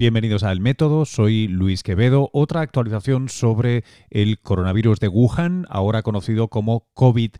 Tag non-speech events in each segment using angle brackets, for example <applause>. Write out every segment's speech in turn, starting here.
Bienvenidos a El Método, soy Luis Quevedo. Otra actualización sobre el coronavirus de Wuhan, ahora conocido como COVID-19.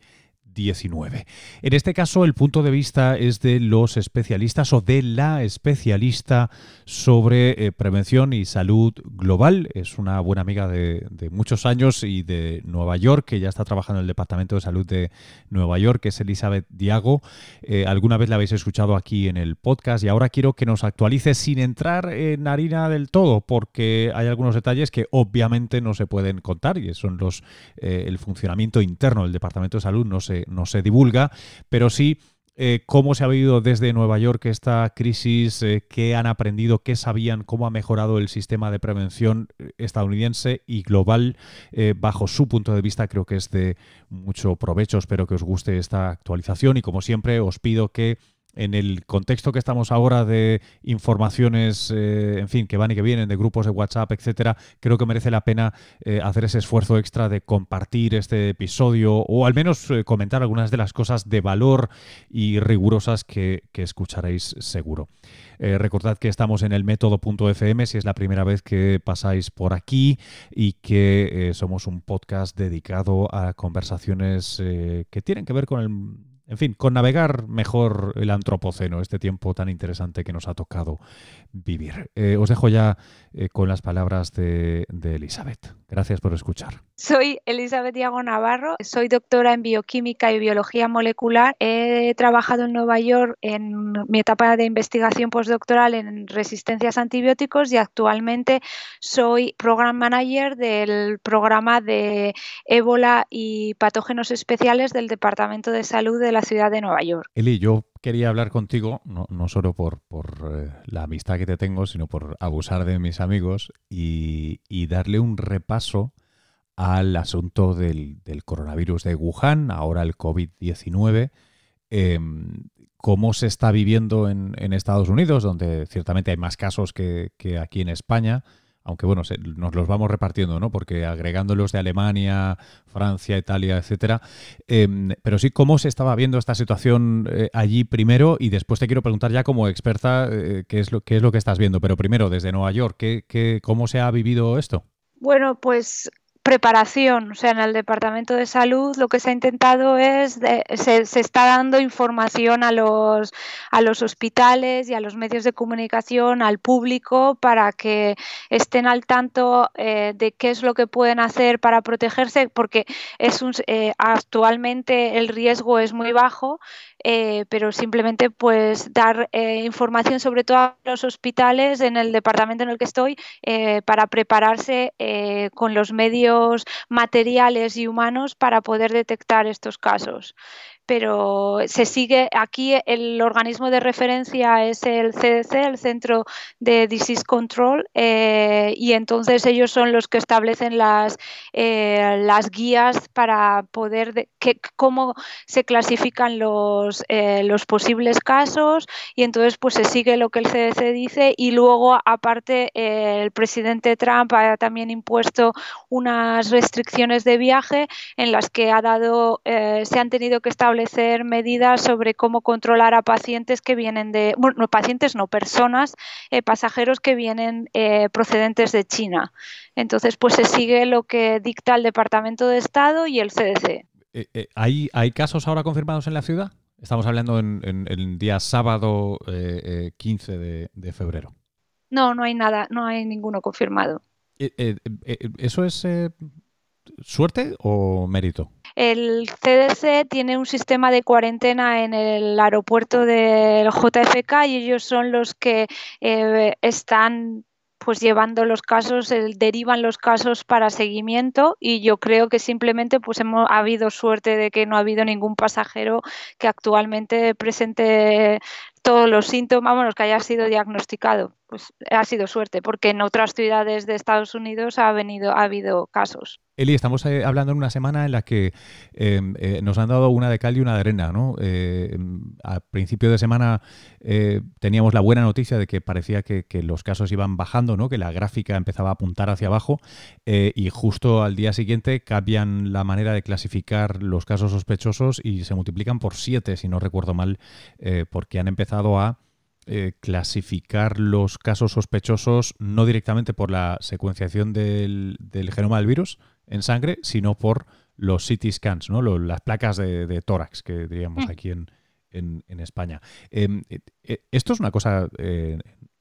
19. En este caso, el punto de vista es de los especialistas o de la especialista sobre eh, prevención y salud global. Es una buena amiga de, muchos años y de Nueva York, que ya está trabajando en el Departamento de Salud de Nueva York, que es Elizabeth Diago. Eh, alguna vez la habéis escuchado aquí en el podcast y ahora quiero que nos actualice sin entrar en harina del todo, porque hay algunos detalles que obviamente no se pueden contar y son los eh, el funcionamiento interno del Departamento de Salud no se no se divulga, pero sí eh, cómo se ha vivido desde Nueva York esta crisis, eh, qué han aprendido, qué sabían, cómo ha mejorado el sistema de prevención eh, estadounidense y global bajo su punto de vista. Creo que es de mucho provecho. Espero que os guste esta actualización y como siempre os pido que en el contexto que estamos ahora de informaciones, eh, en fin, que van y que vienen, de grupos de WhatsApp, etcétera, creo que merece la pena eh, hacer ese esfuerzo extra de compartir este episodio o al menos eh, comentar algunas de las cosas de valor y rigurosas que, escucharéis seguro. recordad que estamos en el método.fm si es la primera vez que pasáis por aquí y que somos un podcast dedicado a conversaciones que tienen que ver con el en fin, con navegar mejor el antropoceno, este tiempo tan interesante que nos ha tocado vivir. Eh, os dejo ya eh, con las palabras de, Elizabeth. Gracias por escuchar. Soy Elizabeth Diago Navarro, soy doctora en bioquímica y biología molecular. He trabajado en Nueva York en mi etapa de investigación postdoctoral en resistencias a antibióticos y actualmente soy program manager del programa de ébola y patógenos especiales del Departamento de Salud de la ciudad de Nueva York. Eli, yo quería hablar contigo, no, solo por, eh, la amistad que te tengo, sino por abusar de mis amigos y, darle un repaso al asunto del, coronavirus de Wuhan, ahora el COVID-19. Em, cómo se está viviendo en, Estados Unidos, donde ciertamente hay más casos que aquí en España aunque bueno, nos los vamos repartiendo, ¿no? Porque agregándolos de Alemania, Francia, Italia, etcétera. Em, pero sí, ¿cómo se estaba viendo esta situación eh, allí primero? Y después te quiero preguntar ya como experta eh, qué, es lo, qué es lo que estás viendo. Pero primero, desde Nueva York, ¿qué, qué, ¿cómo se ha vivido esto? Bueno, pues preparación, o sea, en el Departamento de Salud lo que se ha intentado es, se, está dando información a los, a los hospitales y a los medios de comunicación, al público, para que estén al tanto eh, de qué es lo que pueden hacer para protegerse, porque es un, eh, actualmente el riesgo es muy bajo, eh, pero simplemente pues dar eh, información sobre todo a los hospitales en el departamento en el que estoy eh, para prepararse con los medios materiales y humanos para poder detectar estos casos. Pero se sigue aquí el organismo de referencia es el CDC, el Centro de Disease Control, y entonces ellos son los que establecen las, las guías para poder que, cómo se clasifican los, eh, los posibles casos y entonces pues se sigue lo que el CDC dice y luego aparte el presidente Trump ha también impuesto unas restricciones de viaje en las que ha dado se han tenido que establecer medidas sobre cómo controlar a pacientes que vienen de, bueno, no pacientes, no personas, eh, pasajeros que vienen eh, procedentes de China. Entonces, pues se sigue lo que dicta el Departamento de Estado y el CDC. Eh, ¿hay, ¿Hay casos ahora confirmados en la ciudad? Estamos hablando en, el día sábado 15 de, febrero. No, no hay nada, no hay ninguno confirmado. ¿Eso es suerte o mérito? El CDC tiene un sistema de cuarentena en el aeropuerto del JFK y ellos son los que eh, están pues llevando los casos, derivan los casos para seguimiento y yo creo que simplemente pues hemos ha habido suerte de que no ha habido ningún pasajero que actualmente presente todos los síntomas, bueno, que haya sido diagnosticado. Pues ha sido suerte, porque en otras ciudades de Estados Unidos ha venido, ha habido casos. Eli, estamos eh, hablando en una semana en la que em, eh, nos han dado una de cal y una de arena, ¿no? Eh, a principio de semana teníamos la buena noticia de que parecía que, los casos iban bajando, ¿no? Que la gráfica empezaba a apuntar hacia abajo y justo al día siguiente cambian la manera de clasificar los casos sospechosos y se multiplican por siete, si no recuerdo mal, porque han empezado a eh, clasificar los casos sospechosos no directamente por la secuenciación del, genoma del virus en sangre, sino por los CT scans, ¿no? las placas de, tórax que diríamos mm. aquí en, en, España. Em, ¿Esto es una cosa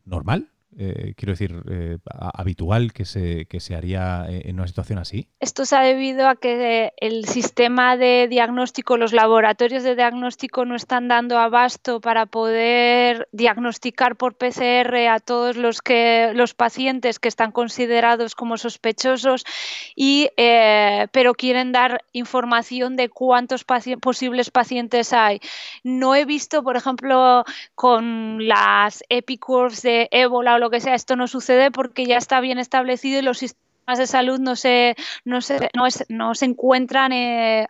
normal? Eh, quiero decir, eh, habitual que se, que se haría eh, en una situación así? Esto se ha debido a que el sistema de diagnóstico, los laboratorios de diagnóstico no están dando abasto para poder diagnosticar por PCR a todos los, que, los pacientes que están considerados como sospechosos, y, pero quieren dar información de cuántos posibles pacientes hay. No he visto, por ejemplo, con las epicurves de ébola lo que sea, esto no sucede porque ya está bien establecido y los sistemas de salud no se, no se, no, se encuentran eh,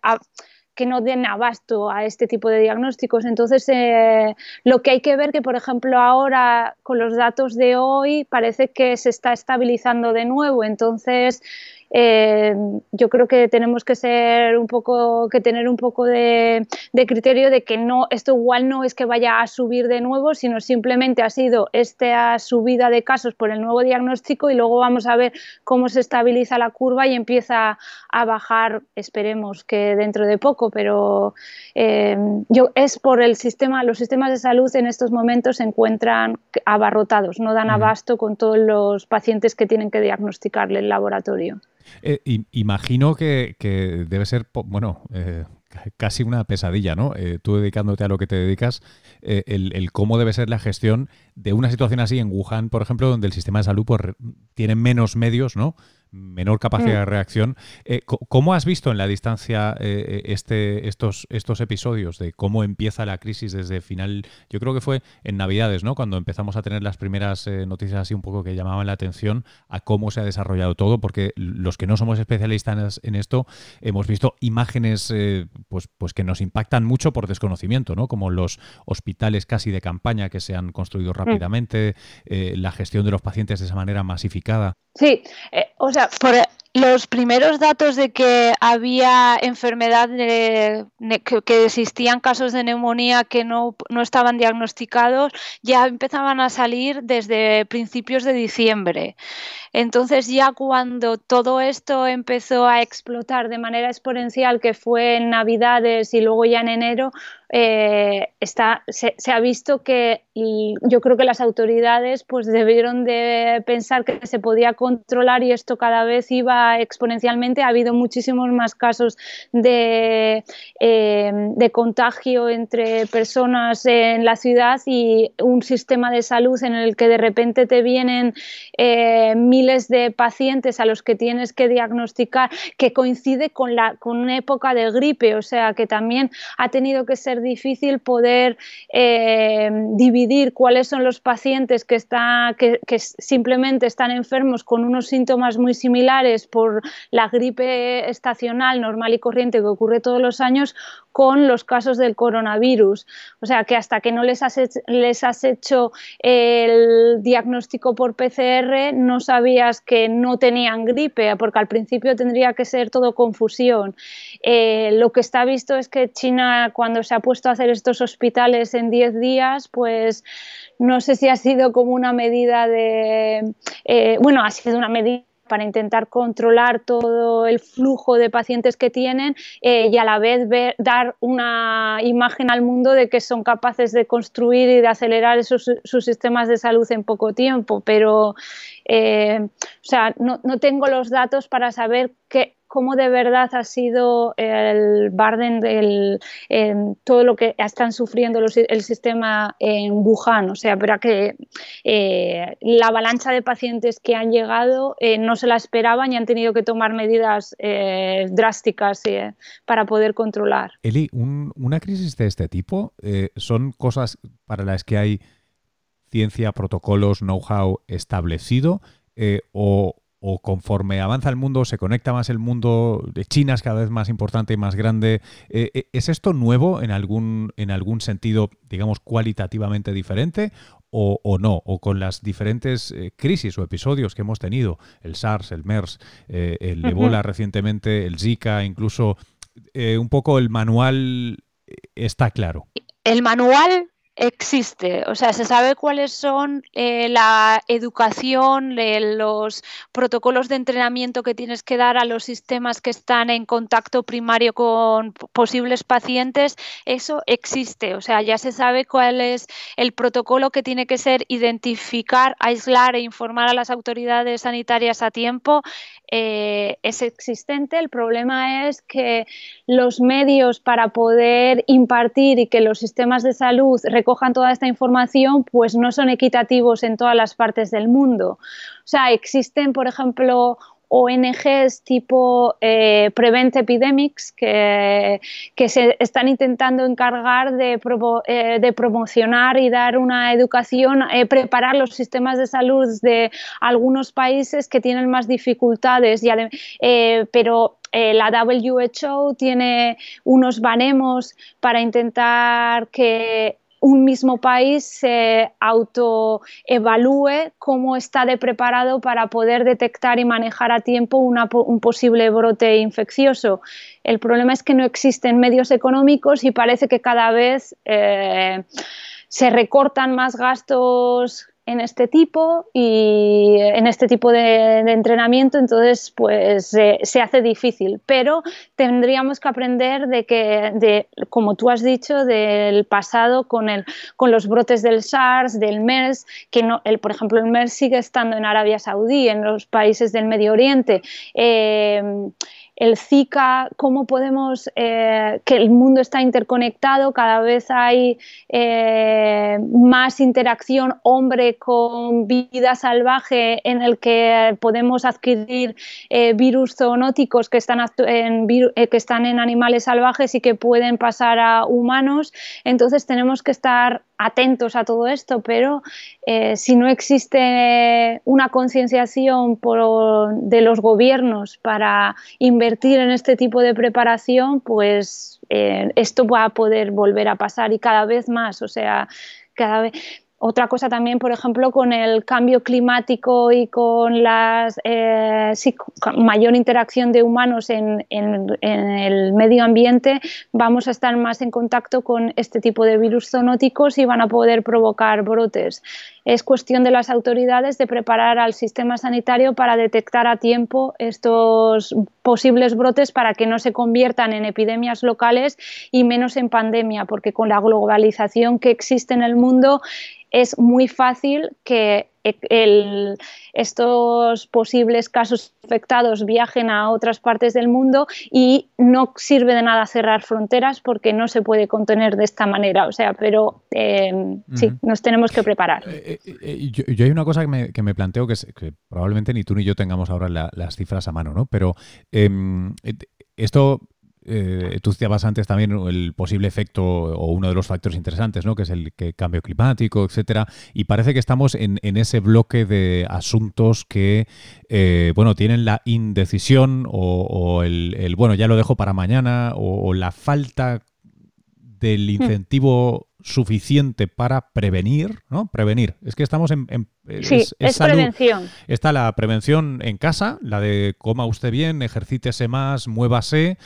que no den abasto a este tipo de diagnósticos. Entonces, eh, lo que hay que ver que, por ejemplo, ahora con los datos de hoy parece que se está estabilizando de nuevo. Entonces, eh, yo creo que tenemos que ser un poco, que tener un poco de, criterio de que no, esto igual no es que vaya a subir de nuevo, sino simplemente ha sido esta subida de casos por el nuevo diagnóstico y luego vamos a ver cómo se estabiliza la curva y empieza a bajar, esperemos que dentro de poco, pero eh, yo es por el sistema, los sistemas de salud en estos momentos se encuentran abarrotados, no dan abasto con todos los pacientes que tienen que diagnosticarle el laboratorio. Eh, imagino que, debe ser, bueno, eh, casi una pesadilla, ¿no? Eh, tú dedicándote a lo que te dedicas, el, cómo debe ser la gestión de una situación así en Wuhan, por ejemplo, donde el sistema de salud pues, tiene menos medios, ¿no? Menor capacidad mm. de reacción. Eh, ¿Cómo has visto en la distancia eh, eh, este, estos, estos episodios de cómo empieza la crisis desde final? Yo creo que fue en Navidades, ¿no? Cuando empezamos a tener las primeras noticias así un poco que llamaban la atención a cómo se ha desarrollado todo, porque los que no somos especialistas en esto hemos visto imágenes pues, pues que nos impactan mucho por desconocimiento, ¿no? Como los hospitales casi de campaña que se han construido mm. rápidamente, la gestión de los pacientes de esa manera masificada. Sí, o sea, por los primeros datos de que había enfermedad, que, existían casos de neumonía que no, no, estaban diagnosticados, ya empezaban a salir desde principios de diciembre. Entonces ya cuando todo esto empezó a explotar de manera exponencial, que fue en Navidades y luego ya en enero, eh, está, se, ha visto que yo creo que las autoridades pues debieron de pensar que se podía controlar y esto cada vez iba exponencialmente. Ha habido muchísimos más casos de, eh, de contagio entre personas en la ciudad y un sistema de salud en el que de repente te vienen eh, miles de pacientes a los que tienes que diagnosticar que coincide con, la, con una época de gripe, o sea que también ha tenido que ser difícil poder eh, dividir cuáles son los pacientes que, está, que, simplemente están enfermos con unos síntomas muy similares por la gripe estacional normal y corriente que ocurre todos los años con los casos del coronavirus. O sea que hasta que no les has, les has hecho el diagnóstico por PCR no sabías que no tenían gripe, porque al principio tendría que ser todo confusión. Eh, lo que está visto es que China cuando se ha puesto a hacer estos hospitales en 10 días, pues no sé si ha sido como una medida de, eh, bueno, ha sido una medida para intentar controlar todo el flujo de pacientes que tienen eh, y a la vez dar una imagen al mundo de que son capaces de construir y de acelerar esos, sus sistemas de salud en poco tiempo. Pero, eh, o sea, no, no, tengo los datos para saber qué, cómo de verdad ha sido el Barden del todo lo que están sufriendo el sistema en Wuhan. O sea, pero que eh, la avalancha de pacientes que han llegado eh, no se la esperaban y han tenido que tomar medidas eh, drásticas para poder controlar. Eli, una crisis de este tipo son cosas para las que hay ciencia, protocolos, know-how establecido o, o conforme avanza el mundo, se conecta más el mundo, de China es cada vez más importante y más grande. Eh, eh, ¿Es esto nuevo en algún, en algún sentido, digamos, cualitativamente diferente o, no? ¿O con las diferentes eh, crisis o episodios que hemos tenido, el SARS, el MERS, el Ebola recientemente, el Zika, incluso un poco el manual está claro? El manual existe, o sea, se sabe cuáles son eh, la educación, los protocolos de entrenamiento que tienes que dar a los sistemas que están en contacto primario con posibles pacientes, eso existe, o sea, ya se sabe cuál es el protocolo que tiene que ser identificar, aislar e informar a las autoridades sanitarias a tiempo eh, es existente. El problema es que los medios para poder impartir y que los sistemas de salud recojan toda esta información, pues no son equitativos en todas las partes del mundo. O sea, existen, por ejemplo, ONGs tipo eh, Prevent Epidemics que, que, se están intentando encargar de, eh, de promocionar y dar una educación, eh, preparar los sistemas de salud de algunos países que tienen más dificultades, pero la WHO tiene unos baremos para intentar que un mismo país se autoevalúe cómo está de preparado para poder detectar y manejar a tiempo un posible brote infeccioso. El problema es que no existen medios económicos y parece que cada vez eh, se recortan más gastos en este tipo y en este tipo de, entrenamiento, entonces pues se hace difícil. Pero tendríamos que aprender de que, de, como tú has dicho, del pasado con, el, con los brotes del SARS, del MERS, que no, el, por ejemplo el MERS sigue estando en Arabia Saudí, en los países del Medio Oriente. Eh, el Zika, cómo podemos, eh, que el mundo está interconectado, cada vez hay eh, más interacción hombre con vida salvaje en el que podemos adquirir eh, virus zoonóticos que están, en, que están en animales salvajes y que pueden pasar a humanos. Entonces tenemos que estar atentos a todo esto, pero si no existe una concienciación de los gobiernos para invertir en este tipo de preparación, pues eh, esto va a poder volver a pasar y cada vez más, o sea, cada vez otra cosa también, por ejemplo, con el cambio climático y con la eh, mayor interacción de humanos en, el medio ambiente, vamos a estar más en contacto con este tipo de virus zoonóticos y van a poder provocar brotes. Es cuestión de las autoridades de preparar al sistema sanitario para detectar a tiempo estos posibles brotes para que no se conviertan en epidemias locales y menos en pandemia, porque con la globalización que existe en el mundo, es muy fácil que e, estos posibles casos infectados viajen a otras partes del mundo y no sirve de nada cerrar fronteras porque no se puede contener de esta manera. O sea, pero em, sí, nos tenemos que preparar. Eh, eh, eh, yo, hay una cosa que me, planteo que, es, que, probablemente ni tú ni yo tengamos ahora las cifras a mano, ¿no? Pero em, esto eh, tú citabas antes también el posible efecto o uno de los factores interesantes, ¿no? que es el cambio climático, etcétera, y parece que estamos en, ese bloque de asuntos que eh, bueno, tienen la indecisión o, el, bueno, ya lo dejo para mañana, o la falta del hmm. incentivo suficiente para prevenir, ¿no? Prevenir. Es que estamos en... sí, es, prevención. Está la prevención en casa, la de coma usted bien, ejercítese más, muévase,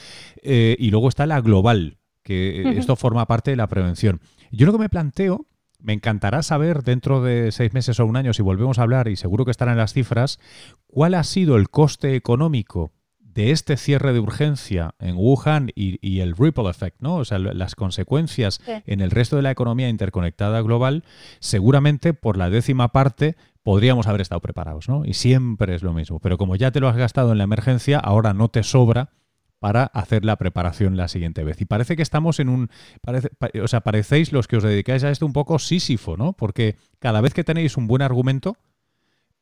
eh, y luego está la global, que esto forma parte de la prevención. Yo lo que me planteo, me encantará saber dentro de seis meses o un año, si volvemos a hablar, y seguro que estarán las cifras, cuál ha sido el coste económico de este cierre de urgencia en Wuhan y, el ripple effect, ¿no? O sea, las consecuencias en el resto de la economía interconectada global, seguramente por la décima parte podríamos haber estado preparados, ¿no? Y siempre es lo mismo. Pero como ya te lo has gastado en la emergencia, ahora no te sobra para hacer la preparación la siguiente vez. Y parece que estamos en un... o sea, parecéis los que os dedicáis a esto un poco sísifo, ¿no? Porque cada vez que tenéis un buen argumento,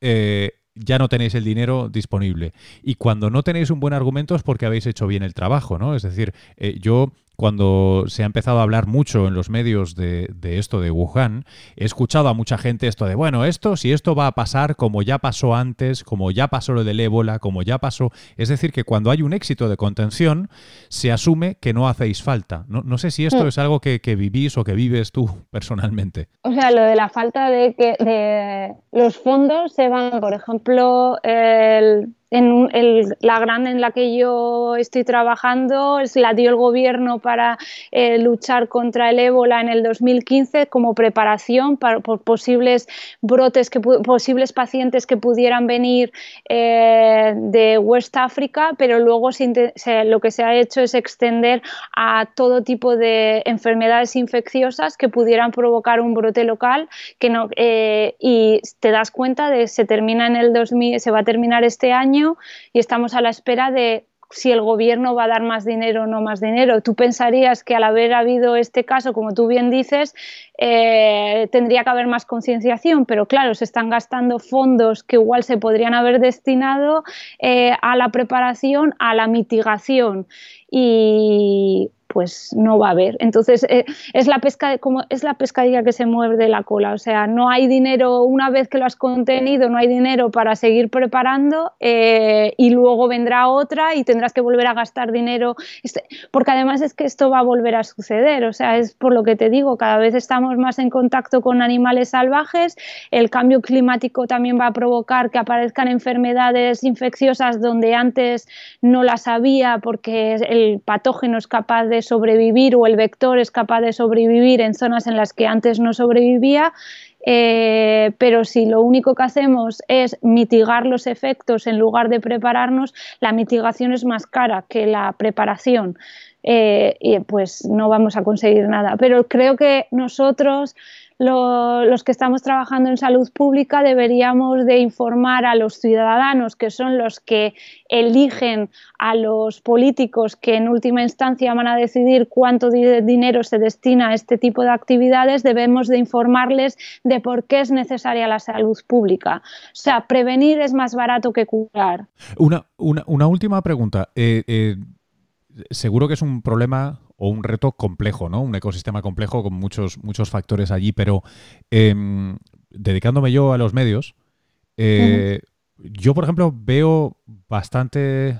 eh, ya no tenéis el dinero disponible. Y cuando no tenéis un buen argumento es porque habéis hecho bien el trabajo, ¿no? Es decir, eh, yo cuando se ha empezado a hablar mucho en los medios de, esto de Wuhan, he escuchado a mucha gente esto de, bueno, esto, si esto va a pasar como ya pasó antes, como ya pasó lo del ébola, como ya pasó. Es decir, que cuando hay un éxito de contención, se asume que no hacéis falta. No, sé si esto es algo que, vivís o que vives tú <laughs> personalmente. O sea, lo de la falta de que de los fondos se van, por ejemplo, el en la grande en la que yo estoy trabajando la dio el gobierno para eh, luchar contra el ébola en el 2015 como preparación para, por posibles brotes, que, posibles pacientes que pudieran venir eh, de West África, pero luego lo que se ha hecho es extender a todo tipo de enfermedades infecciosas que pudieran provocar un brote local que eh, y te das cuenta de se termina en el 2000, se va a terminar este año y estamos a la espera de si el gobierno va a dar más dinero o no más dinero. Tú pensarías que al haber habido este caso, como tú bien dices, eh, tendría que haber más concienciación, pero claro, se están gastando fondos que igual se podrían haber destinado eh, a la preparación, a la mitigación. Y pues no va a haber. Entonces, eh, es, la pesca, como, es la pescadilla que se mueve la cola. O sea, no hay dinero, una vez que lo has contenido, no hay dinero para seguir preparando eh, y luego vendrá otra y tendrás que volver a gastar dinero. Este, porque además es que esto va a volver a suceder. O sea, es por lo que te digo, cada vez estamos más en contacto con animales salvajes. El cambio climático también va a provocar que aparezcan enfermedades infecciosas donde antes no las había porque el patógeno es capaz de sobrevivir o el vector es capaz de sobrevivir en zonas en las que antes no sobrevivía, eh, pero si lo único que hacemos es mitigar los efectos en lugar de prepararnos, la mitigación es más cara que la preparación. Eh, pues no vamos a conseguir nada. Pero creo que nosotros los que estamos trabajando en salud pública deberíamos de informar a los ciudadanos, que son los que eligen a los políticos que en última instancia van a decidir cuánto dinero se destina a este tipo de actividades, debemos de informarles de por qué es necesaria la salud pública. O sea, prevenir es más barato que curar. Una, una, última pregunta. Eh, eh, seguro que es un problema o un reto complejo, ¿no? Un ecosistema complejo con muchos, muchos factores allí, pero em, dedicándome yo a los medios, eh, yo, por ejemplo, veo bastante,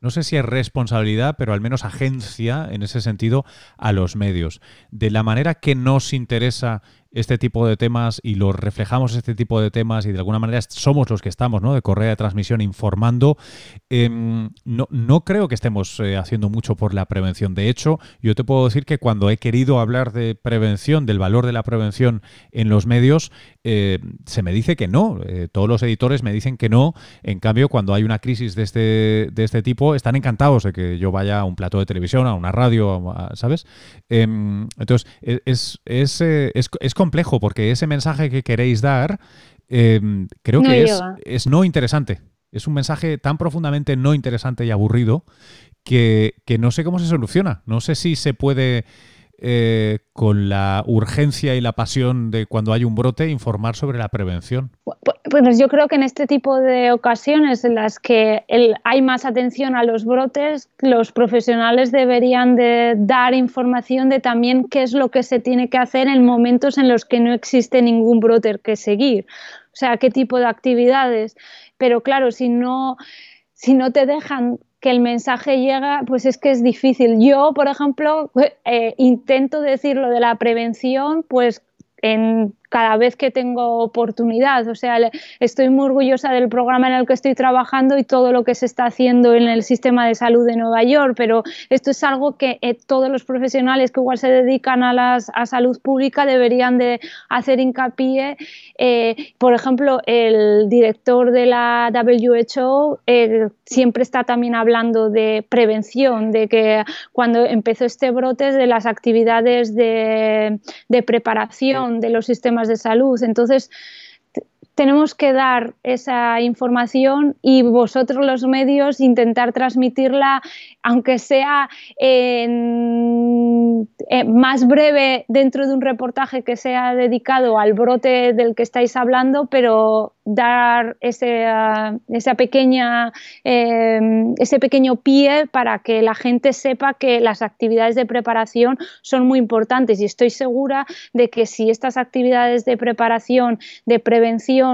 no sé si es responsabilidad, pero al menos agencia en ese sentido a los medios. De la manera que nos interesa este tipo de temas y los reflejamos este tipo de temas y de alguna manera somos los que estamos, ¿no? De correa de transmisión informando. Em, no, no, creo que estemos eh, haciendo mucho por la prevención. De hecho, yo te puedo decir que cuando he querido hablar de prevención, del valor de la prevención en los medios, eh, se me dice que no. Eh, todos los editores me dicen que no. En cambio, cuando hay una crisis de este, de este tipo, están encantados de que yo vaya a un plato de televisión, a una radio, ¿sabes? Em, entonces, e, es, es, es, es complejo porque ese mensaje que queréis dar em, creo que es, es, no interesante. Es un mensaje tan profundamente no interesante y aburrido que, que no sé cómo se soluciona. No sé si se puede eh, con la urgencia y la pasión de cuando hay un brote, informar sobre la prevención? Pues yo creo que en este tipo de ocasiones en las que hay más atención a los brotes, los profesionales deberían de dar información de también qué es lo que se tiene que hacer en momentos en los que no existe ningún brote que seguir. O sea, qué tipo de actividades. Pero claro, si no, si no te dejan que el mensaje llega, pues es que es difícil. Yo, por ejemplo, <laughs> eh, intento decir lo de la prevención, pues en cada vez que tengo oportunidad. O sea, estoy muy orgullosa del programa en el que estoy trabajando y todo lo que se está haciendo en el sistema de salud de Nueva York, pero esto es algo que eh, todos los profesionales que igual se dedican a, las, a salud pública deberían de hacer hincapié. Eh, por ejemplo, el director de la WHO eh, siempre está también hablando de prevención, de que cuando empezó este brote de las actividades de, de preparación de los sistemas de salud. Entonces, tenemos que dar esa información y vosotros los medios intentar transmitirla, aunque sea más breve dentro de un reportaje que sea dedicado al brote del que estáis hablando, pero dar ese, pequeña, em, ese pequeño pie para que la gente sepa que las actividades de preparación son muy importantes. Y estoy segura de que si estas actividades de preparación, de prevención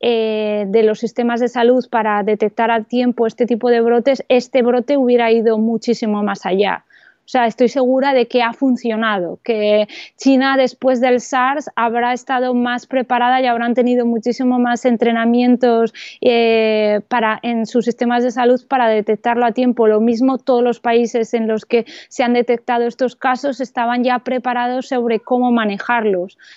eh, de los sistemas de salud para detectar a tiempo este tipo de brotes, este brote hubiera ido muchísimo más allá. O sea, estoy segura de que ha funcionado, que China después del SARS habrá estado más preparada y habrán tenido muchísimo más entrenamientos eh, para, en sus sistemas de salud para detectarlo a tiempo. Lo mismo todos los países en los que se han detectado estos casos estaban ya preparados sobre cómo manejarlos.